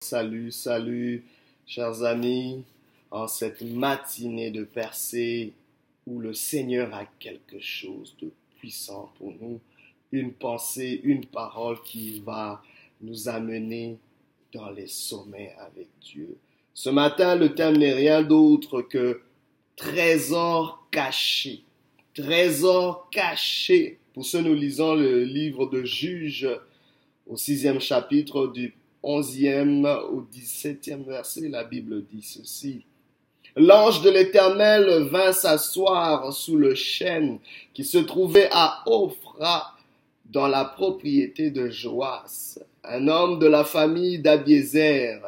Salut, salut, chers amis, en cette matinée de percée où le Seigneur a quelque chose de puissant pour nous, une pensée, une parole qui va nous amener dans les sommets avec Dieu. Ce matin, le thème n'est rien d'autre que trésor caché. Trésor caché. Pour ce, nous lisons le livre de Juges au sixième chapitre du onzième au dix-septième verset. La Bible dit ceci. L'ange de l'Éternel vint s'asseoir sous le chêne qui se trouvait à Ophra dans la propriété de Joas, un homme de la famille d'Abiézer.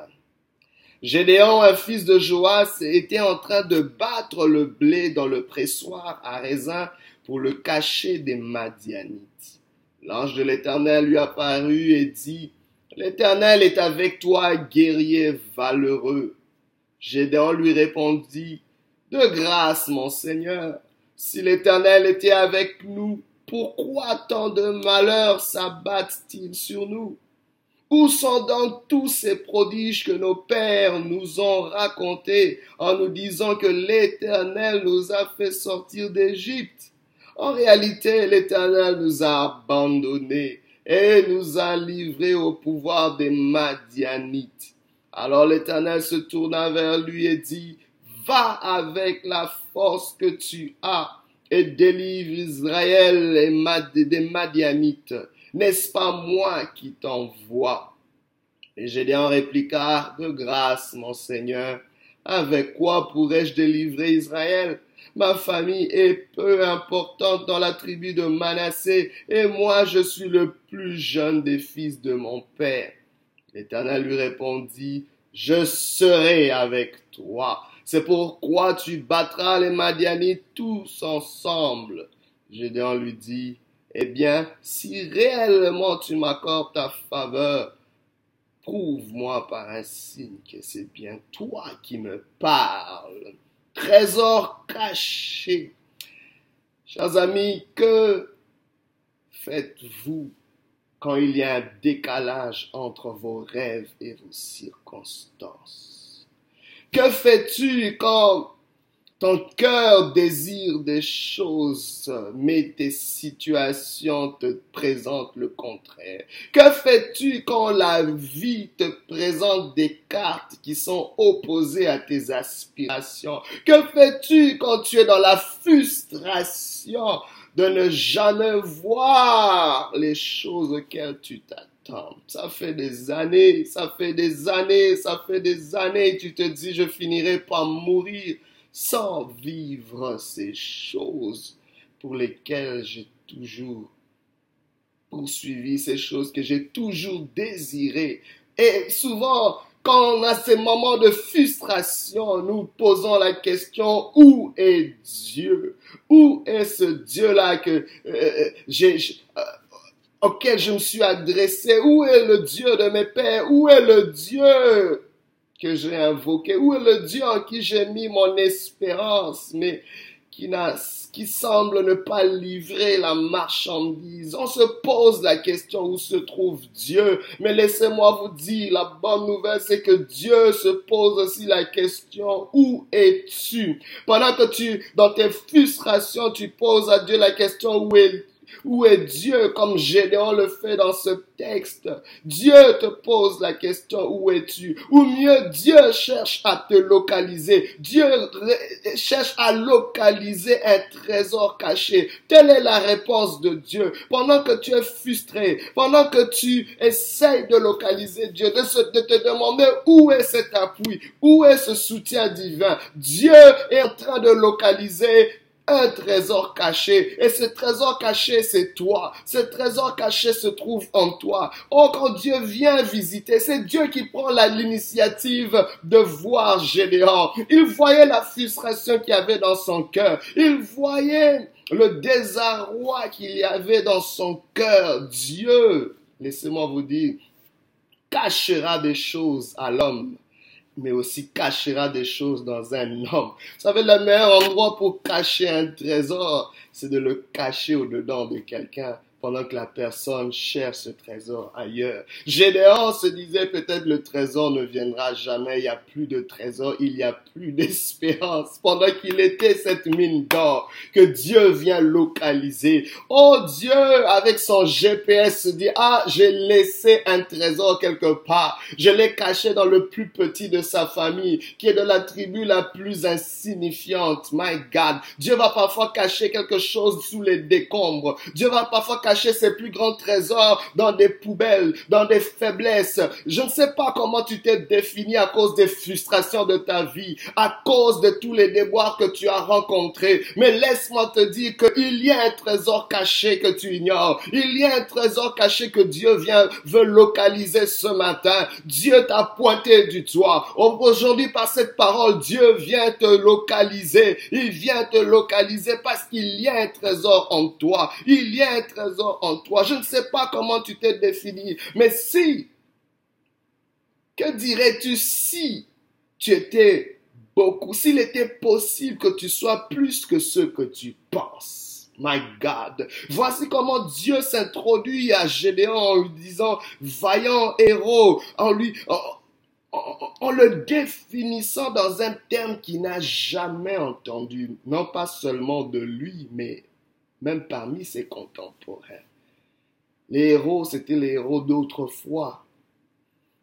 Gédéon, un fils de Joas, était en train de battre le blé dans le pressoir à raisin pour le cacher des Madianites. L'ange de l'Éternel lui apparut et dit, L'Éternel est avec toi, guerrier valeureux. Gédéon lui répondit, De grâce, mon Seigneur, si l'Éternel était avec nous, pourquoi tant de malheurs s'abattent-ils sur nous? Où sont donc tous ces prodiges que nos pères nous ont racontés en nous disant que l'Éternel nous a fait sortir d'Égypte? En réalité, l'Éternel nous a abandonnés et nous a livrés au pouvoir des Madianites. Alors l'Éternel se tourna vers lui et dit, Va avec la force que tu as et délivre Israël et des Madianites. N'est-ce pas moi qui t'envoie? Et Gédéon répliqua, De grâce, mon Seigneur, avec quoi pourrais-je délivrer Israël? Ma famille est peu importante dans la tribu de Manassé, et moi je suis le plus jeune des fils de mon père. L'Éternel lui répondit, Je serai avec toi c'est pourquoi tu battras les Madianites tous ensemble. Gédéon lui dit, Eh bien, si réellement tu m'accordes ta faveur, prouve-moi par un signe que c'est bien toi qui me parles. Trésor caché. Chers amis, que faites-vous quand il y a un décalage entre vos rêves et vos circonstances? Que fais-tu quand ton cœur désire des choses, mais tes situations te présentent le contraire. Que fais-tu quand la vie te présente des cartes qui sont opposées à tes aspirations? Que fais-tu quand tu es dans la frustration de ne jamais voir les choses auxquelles tu t'attends? Ça fait des années, ça fait des années, ça fait des années. Tu te dis, je finirai par mourir sans vivre ces choses pour lesquelles j'ai toujours poursuivi, ces choses que j'ai toujours désirées. Et souvent, quand on a ces moments de frustration, nous posons la question, où est Dieu? Où est ce Dieu-là que euh, j'ai... Euh, auquel je me suis adressé? Où est le Dieu de mes pères? Où est le Dieu que j'ai invoqué? Où est le Dieu en qui j'ai mis mon espérance, mais qui qui semble ne pas livrer la marchandise? On se pose la question où se trouve Dieu? Mais laissez-moi vous dire, la bonne nouvelle, c'est que Dieu se pose aussi la question, où es-tu? Pendant que tu, dans tes frustrations, tu poses à Dieu la question, où est où est Dieu comme Gédéon le fait dans ce texte? Dieu te pose la question où es-tu? Ou mieux, Dieu cherche à te localiser. Dieu cherche à localiser un trésor caché. Telle est la réponse de Dieu. Pendant que tu es frustré, pendant que tu essayes de localiser Dieu, de, de te demander où est cet appui, où est ce soutien divin, Dieu est en train de localiser un trésor caché. Et ce trésor caché, c'est toi. Ce trésor caché se trouve en toi. Oh, quand Dieu vient visiter, c'est Dieu qui prend l'initiative de voir Gédéon. Il voyait la frustration qu'il y avait dans son cœur. Il voyait le désarroi qu'il y avait dans son cœur. Dieu, laissez-moi vous dire, cachera des choses à l'homme mais aussi cachera des choses dans un homme. Vous savez, le meilleur endroit pour cacher un trésor, c'est de le cacher au-dedans de quelqu'un. Pendant que la personne cherche ce trésor ailleurs. Gédéon se disait peut-être le trésor ne viendra jamais, il n'y a plus de trésor, il n'y a plus d'espérance. Pendant qu'il était cette mine d'or que Dieu vient localiser. Oh Dieu, avec son GPS, se dit, ah, j'ai laissé un trésor quelque part. Je l'ai caché dans le plus petit de sa famille, qui est de la tribu la plus insignifiante. My God. Dieu va parfois cacher quelque chose sous les décombres. Dieu va parfois ses plus grands trésors dans des poubelles, dans des faiblesses. Je ne sais pas comment tu t'es défini à cause des frustrations de ta vie, à cause de tous les déboires que tu as rencontrés. Mais laisse-moi te dire qu'il y a un trésor caché que tu ignores. Il y a un trésor caché que Dieu vient, veut localiser ce matin. Dieu t'a pointé du doigt. Aujourd'hui, par cette parole, Dieu vient te localiser. Il vient te localiser parce qu'il y a un trésor en toi. Il y a un trésor en toi. Je ne sais pas comment tu t'es défini, mais si, que dirais-tu si tu étais beaucoup, s'il était possible que tu sois plus que ce que tu penses? My God. Voici comment Dieu s'introduit à Gédéon en lui disant vaillant héros, en lui, en, le définissant dans un terme qu'il n'a jamais entendu, non pas seulement de lui, mais même parmi ses contemporains. Les héros, c'était les héros d'autrefois.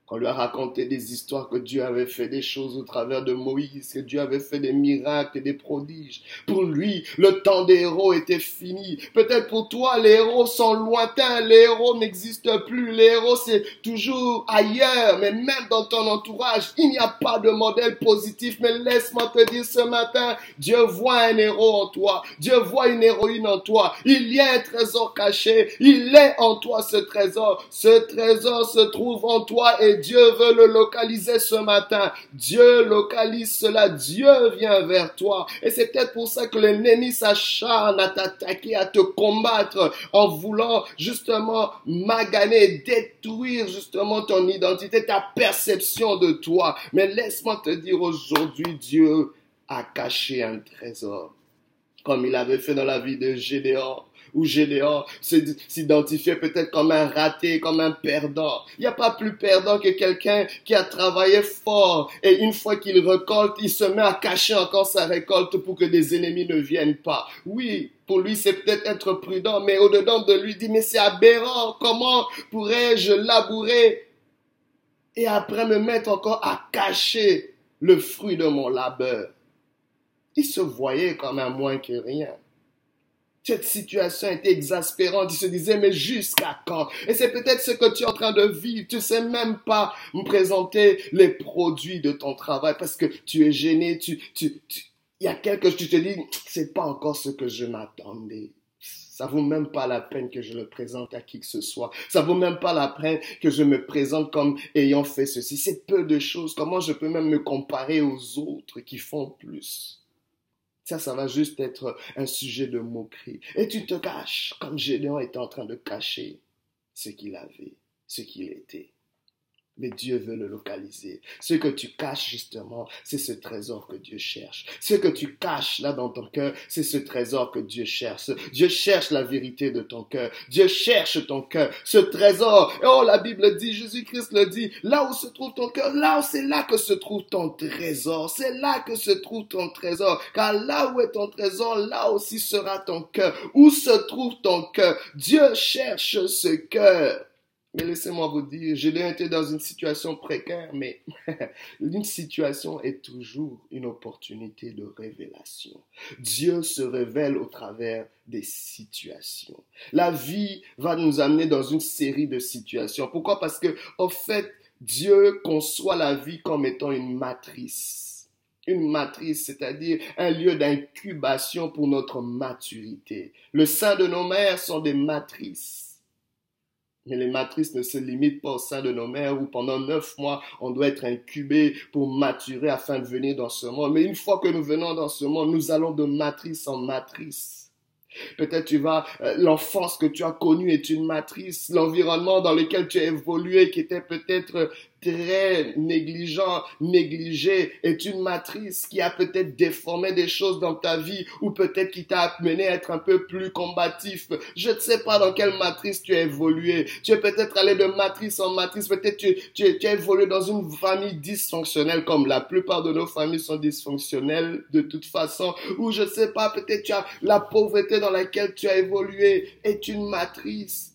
On lui a raconté des histoires que Dieu avait fait des choses au travers de Moïse, que Dieu avait fait des miracles et des prodiges. Pour lui, le temps des héros était fini. Peut-être pour toi, les héros sont lointains, les héros n'existent plus, les héros c'est toujours ailleurs, mais même dans ton entourage, il n'y a pas de modèle positif. Mais laisse-moi te dire ce matin, Dieu voit un héros en toi, Dieu voit une héroïne en toi. Il y a un trésor caché, il est en toi ce trésor. Ce trésor se trouve en toi et Dieu veut le localiser ce matin. Dieu localise cela. Dieu vient vers toi. Et c'est peut-être pour ça que l'ennemi s'acharne à t'attaquer, à te combattre en voulant justement maganer, détruire justement ton identité, ta perception de toi. Mais laisse-moi te dire aujourd'hui, Dieu a caché un trésor comme il avait fait dans la vie de Gédéon où Gédéon s'identifiait peut-être comme un raté, comme un perdant. Il n'y a pas plus perdant que quelqu'un qui a travaillé fort et une fois qu'il récolte, il se met à cacher encore sa récolte pour que des ennemis ne viennent pas. Oui, pour lui, c'est peut-être être prudent, mais au-dedans de lui, il dit, mais c'est aberrant. Comment pourrais-je labourer et après me mettre encore à cacher le fruit de mon labeur? Il se voyait comme un moins que rien. Cette situation était exaspérante. Il se disait, mais jusqu'à quand? Et c'est peut-être ce que tu es en train de vivre. Tu sais même pas me présenter les produits de ton travail parce que tu es gêné. Tu, tu, il y a quelque chose, tu te dis, c'est pas encore ce que je m'attendais. Ça vaut même pas la peine que je le présente à qui que ce soit. Ça vaut même pas la peine que je me présente comme ayant fait ceci. C'est peu de choses. Comment je peux même me comparer aux autres qui font plus? Ça, ça va juste être un sujet de moquerie. Et tu te caches, comme Gédéon était en train de cacher ce qu'il avait, ce qu'il était mais Dieu veut le localiser. Ce que tu caches justement, c'est ce trésor que Dieu cherche. Ce que tu caches là dans ton cœur, c'est ce trésor que Dieu cherche. Dieu cherche la vérité de ton cœur. Dieu cherche ton cœur. Ce trésor, oh la Bible dit, Jésus-Christ le dit, là où se trouve ton cœur, là où c'est là que se trouve ton trésor. C'est là que se trouve ton trésor. Car là où est ton trésor, là aussi sera ton cœur. Où se trouve ton cœur? Dieu cherche ce cœur. Mais laissez-moi vous dire, je l'ai été dans une situation précaire, mais une situation est toujours une opportunité de révélation. Dieu se révèle au travers des situations. La vie va nous amener dans une série de situations. Pourquoi? Parce que, en fait, Dieu conçoit la vie comme étant une matrice. Une matrice, c'est-à-dire un lieu d'incubation pour notre maturité. Le sein de nos mères sont des matrices. Mais les matrices ne se limitent pas au sein de nos mères où pendant neuf mois, on doit être incubé pour maturer afin de venir dans ce monde. Mais une fois que nous venons dans ce monde, nous allons de matrice en matrice. Peut-être tu vas, euh, l'enfance que tu as connue est une matrice, l'environnement dans lequel tu as évolué qui était peut-être très négligent, négligé, est une matrice qui a peut-être déformé des choses dans ta vie ou peut-être qui t'a amené à être un peu plus combatif. Je ne sais pas dans quelle matrice tu as évolué. Tu es peut-être allé de matrice en matrice. Peut-être tu, tu, tu as évolué dans une famille dysfonctionnelle comme la plupart de nos familles sont dysfonctionnelles de toute façon. Ou je ne sais pas, peut-être tu as la pauvreté dans laquelle tu as évolué est une matrice.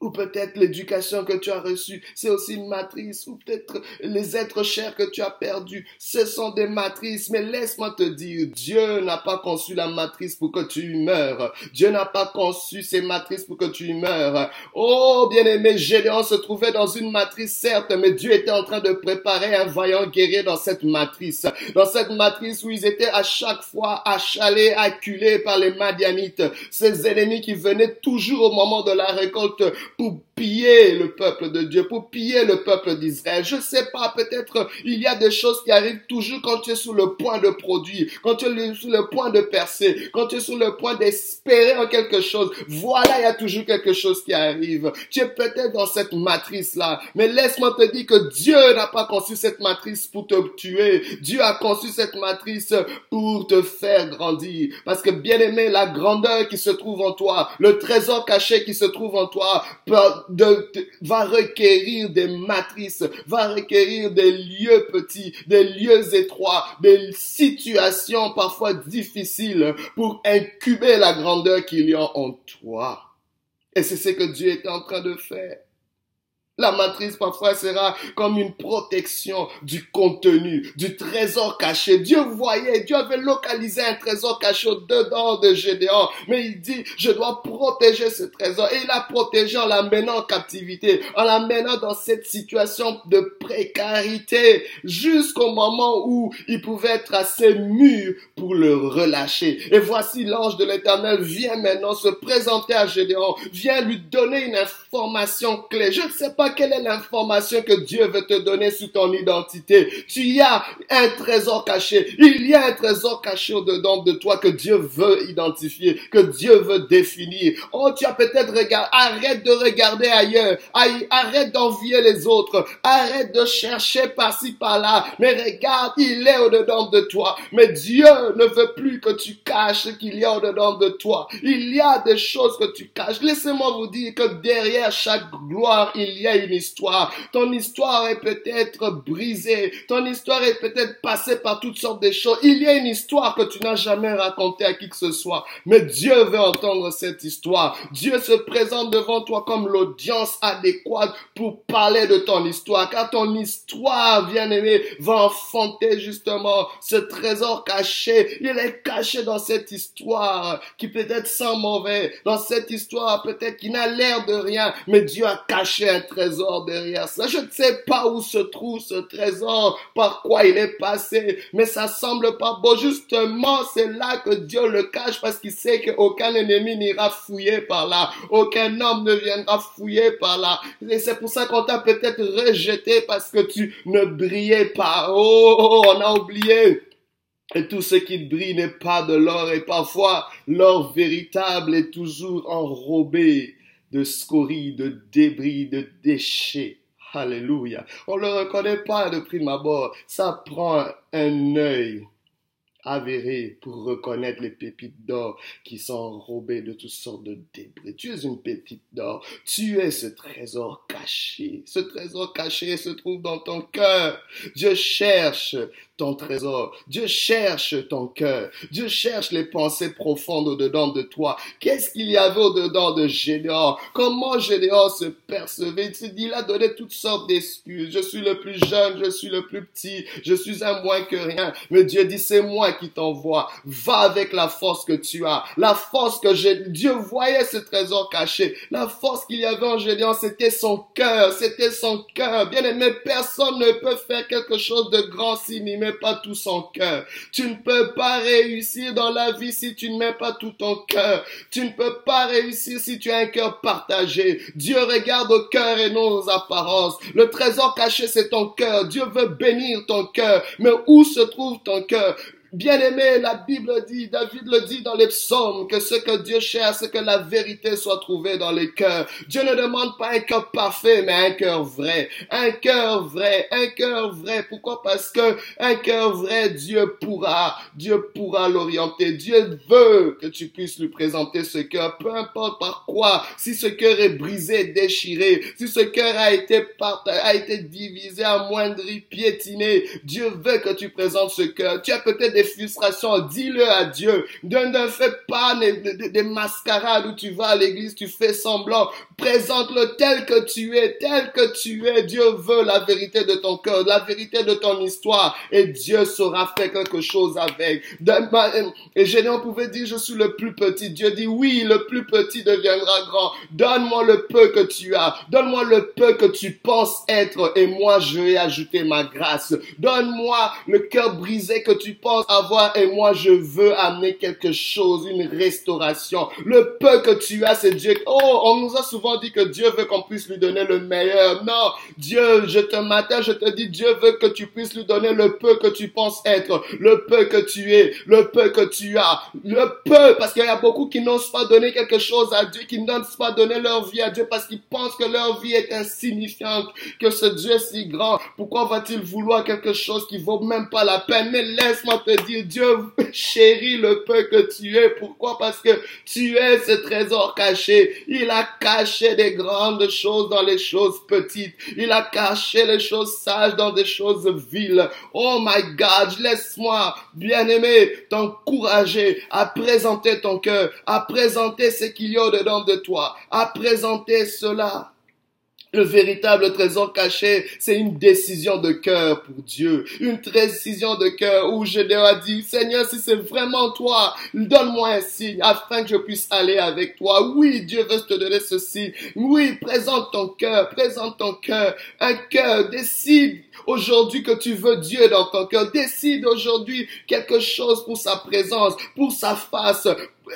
Ou peut-être l'éducation que tu as reçue, c'est aussi une matrice. Ou peut-être les êtres chers que tu as perdus, ce sont des matrices. Mais laisse-moi te dire, Dieu n'a pas conçu la matrice pour que tu meurs. Dieu n'a pas conçu ces matrices pour que tu meurs. Oh, bien-aimé, Gédéon se trouvait dans une matrice, certes, mais Dieu était en train de préparer un vaillant guerrier dans cette matrice. Dans cette matrice où ils étaient à chaque fois achalés, acculés par les Madianites. Ces ennemis qui venaient toujours au moment de la récolte pour piller le peuple de Dieu, pour piller le peuple d'Israël. Je sais pas, peut-être il y a des choses qui arrivent toujours quand tu es sur le point de produire, quand tu es sur le point de percer, quand tu es sur le point d'espérer en quelque chose. Voilà, il y a toujours quelque chose qui arrive. Tu es peut-être dans cette matrice-là, mais laisse-moi te dire que Dieu n'a pas conçu cette matrice pour te tuer. Dieu a conçu cette matrice pour te faire grandir. Parce que bien aimé, la grandeur qui se trouve en toi, le trésor caché qui se trouve en toi, va requérir des matrices, va requérir des lieux petits, des lieux étroits, des situations parfois difficiles pour incuber la grandeur qu'il y a en toi. Et c'est ce que Dieu est en train de faire. La matrice parfois sera comme une protection du contenu, du trésor caché. Dieu voyait, Dieu avait localisé un trésor caché dedans de Gédéon. Mais il dit, je dois protéger ce trésor. Et il l'a protégé en l'amenant en captivité, en l'amenant dans cette situation de précarité, jusqu'au moment où il pouvait être assez mûr pour le relâcher. Et voici l'ange de l'éternel vient maintenant se présenter à Gédéon, vient lui donner une information clé. Je ne sais pas quelle est l'information que Dieu veut te donner sur ton identité. Tu as un trésor caché. Il y a un trésor caché au-dedans de toi que Dieu veut identifier, que Dieu veut définir. Oh, tu as peut-être regardé. Arrête de regarder ailleurs. Arrête d'envier les autres. Arrête de chercher par-ci, par-là. Mais regarde, il est au-dedans de toi. Mais Dieu ne veut plus que tu caches ce qu'il y a au-dedans de toi. Il y a des choses que tu caches. Laissez-moi vous dire que derrière chaque gloire, il y a une histoire. Ton histoire est peut-être brisée. Ton histoire est peut-être passée par toutes sortes de choses. Il y a une histoire que tu n'as jamais racontée à qui que ce soit. Mais Dieu veut entendre cette histoire. Dieu se présente devant toi comme l'audience adéquate pour parler de ton histoire. Car ton histoire, bien aimé, va enfanter justement ce trésor caché. Il est caché dans cette histoire qui peut être sans mauvais. Dans cette histoire peut-être qui n'a l'air de rien. Mais Dieu a caché un trésor derrière ça. Je ne sais pas où se trouve ce trésor, par quoi il est passé, mais ça semble pas beau. Justement, c'est là que Dieu le cache parce qu'il sait qu'aucun ennemi n'ira fouiller par là. Aucun homme ne viendra fouiller par là. Et c'est pour ça qu'on t'a peut-être rejeté parce que tu ne brillais pas. Oh, on a oublié. Et tout ce qui brille n'est pas de l'or et parfois l'or véritable est toujours enrobé de scories, de débris, de déchets. Alléluia. On ne le reconnaît pas de prime abord. Ça prend un œil avéré pour reconnaître les pépites d'or qui sont enrobées de toutes sortes de débris. Tu es une pépite d'or. Tu es ce trésor caché. Ce trésor caché se trouve dans ton cœur. Dieu cherche ton trésor. Dieu cherche ton cœur. Dieu cherche les pensées profondes au-dedans de toi. Qu'est-ce qu'il y avait au-dedans de Gédéon? Comment Gédéon se percevait? Il a donné toutes sortes d'excuses. Je suis le plus jeune, je suis le plus petit, je suis un moins que rien. Mais Dieu dit, c'est moi qui t'envoie. Va avec la force que tu as. La force que j'ai. Dieu voyait ce trésor caché. La force qu'il y avait en Gédéon, c'était son cœur. C'était son cœur. Bien aimé, personne ne peut faire quelque chose de grand s'il n'y pas tout son cœur. Tu ne peux pas réussir dans la vie si tu ne mets pas tout ton cœur. Tu ne peux pas réussir si tu as un cœur partagé. Dieu regarde au cœur et non aux apparences. Le trésor caché, c'est ton cœur. Dieu veut bénir ton cœur. Mais où se trouve ton cœur? Bien-aimé, la Bible dit, David le dit dans les psaumes, que ce que Dieu cherche, c'est que la vérité soit trouvée dans les cœurs. Dieu ne demande pas un cœur parfait, mais un cœur vrai. Un cœur vrai, un cœur vrai. Pourquoi? Parce que un cœur vrai, Dieu pourra, Dieu pourra l'orienter. Dieu veut que tu puisses lui présenter ce cœur, peu importe par quoi. Si ce cœur est brisé, déchiré, si ce cœur a été a été divisé, amoindri, piétiné, Dieu veut que tu présentes ce cœur. Tu as peut-être frustrations, dis-le à Dieu. Ne, fais pas des, mascarades où tu vas à l'église, tu fais semblant. Présente-le tel que tu es, tel que tu es. Dieu veut la vérité de ton cœur, la vérité de ton histoire, et Dieu saura faire quelque chose avec. Et Généon pouvait dire, je suis le plus petit. Dieu dit, oui, le plus petit deviendra grand. Donne-moi le peu que tu as. Donne-moi le peu que tu penses être, et moi je vais ajouter ma grâce. Donne-moi le cœur brisé que tu penses avoir et moi je veux amener quelque chose, une restauration. Le peu que tu as, c'est Dieu. Oh, on nous a souvent dit que Dieu veut qu'on puisse lui donner le meilleur. Non, Dieu, je te matin, je te dis, Dieu veut que tu puisses lui donner le peu que tu penses être, le peu que tu es, le peu que tu as, le peu, parce qu'il y a beaucoup qui n'osent pas donner quelque chose à Dieu, qui n'osent pas donner leur vie à Dieu parce qu'ils pensent que leur vie est insignifiante, que ce Dieu si grand, pourquoi va-t-il vouloir quelque chose qui vaut même pas la peine? Mais laisse-moi te Dieu chérit le peu que tu es. Pourquoi? Parce que tu es ce trésor caché. Il a caché des grandes choses dans les choses petites. Il a caché les choses sages dans des choses viles. Oh my God, laisse-moi, bien-aimé, t'encourager à présenter ton cœur, à présenter ce qu'il y a au-dedans de toi, à présenter cela le véritable trésor caché, c'est une décision de cœur pour Dieu. Une décision de cœur où je leur dit, Seigneur, si c'est vraiment toi, donne-moi un signe afin que je puisse aller avec toi. Oui, Dieu veut te donner ceci. Oui, présente ton cœur, présente ton cœur. Un cœur, décide aujourd'hui que tu veux Dieu dans ton cœur. Décide aujourd'hui quelque chose pour sa présence, pour sa face,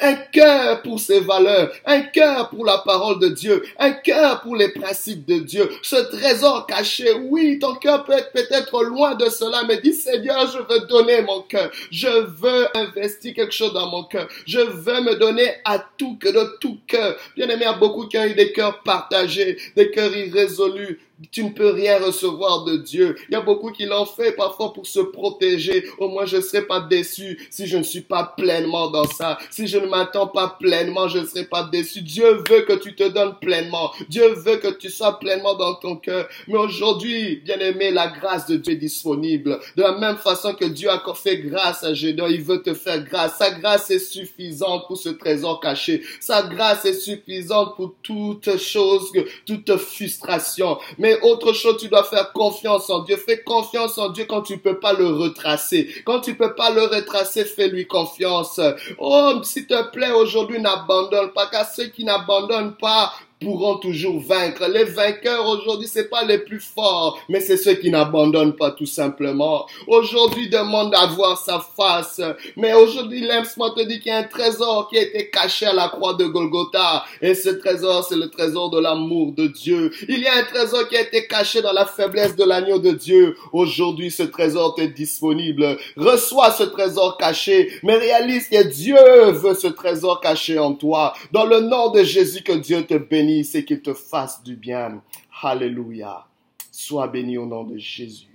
un cœur pour ses valeurs, un cœur pour la parole de Dieu, un cœur pour les principes de Dieu. Ce trésor caché, oui, ton cœur peut être peut-être loin de cela, mais dis Seigneur, je veux donner mon cœur. Je veux investir quelque chose dans mon cœur. Je veux me donner à tout que de tout cœur. Bien aimé, a beaucoup qui ont eu des cœurs partagés, des cœurs irrésolus, tu ne peux rien recevoir de Dieu. Il y a beaucoup qui l'ont fait parfois pour se protéger. Au moins, je ne serai pas déçu si je ne suis pas pleinement dans ça. Si je ne m'attends pas pleinement, je ne serai pas déçu. Dieu veut que tu te donnes pleinement. Dieu veut que tu sois pleinement dans ton cœur. Mais aujourd'hui, bien aimé, la grâce de Dieu est disponible. De la même façon que Dieu a encore fait grâce à Gédon, il veut te faire grâce. Sa grâce est suffisante pour ce trésor caché. Sa grâce est suffisante pour toute chose, toute frustration. Autre chose, tu dois faire confiance en Dieu. Fais confiance en Dieu quand tu peux pas le retracer. Quand tu peux pas le retracer, fais-lui confiance. Oh, s'il te plaît, aujourd'hui, n'abandonne pas, car ceux qui n'abandonnent pas pourront toujours vaincre. Les vainqueurs aujourd'hui, c'est pas les plus forts, mais c'est ceux qui n'abandonnent pas tout simplement. Aujourd'hui, demande à voir sa face. Mais aujourd'hui, laisse-moi te dire qu'il y a un trésor qui a été caché à la croix de Golgotha. Et ce trésor, c'est le trésor de l'amour de Dieu. Il y a un trésor qui a été caché dans la faiblesse de l'agneau de Dieu. Aujourd'hui, ce trésor est disponible. Reçois ce trésor caché, mais réalise que Dieu veut ce trésor caché en toi. Dans le nom de Jésus, que Dieu te bénisse c'est qu'il te fasse du bien. Alléluia. Sois béni au nom de Jésus.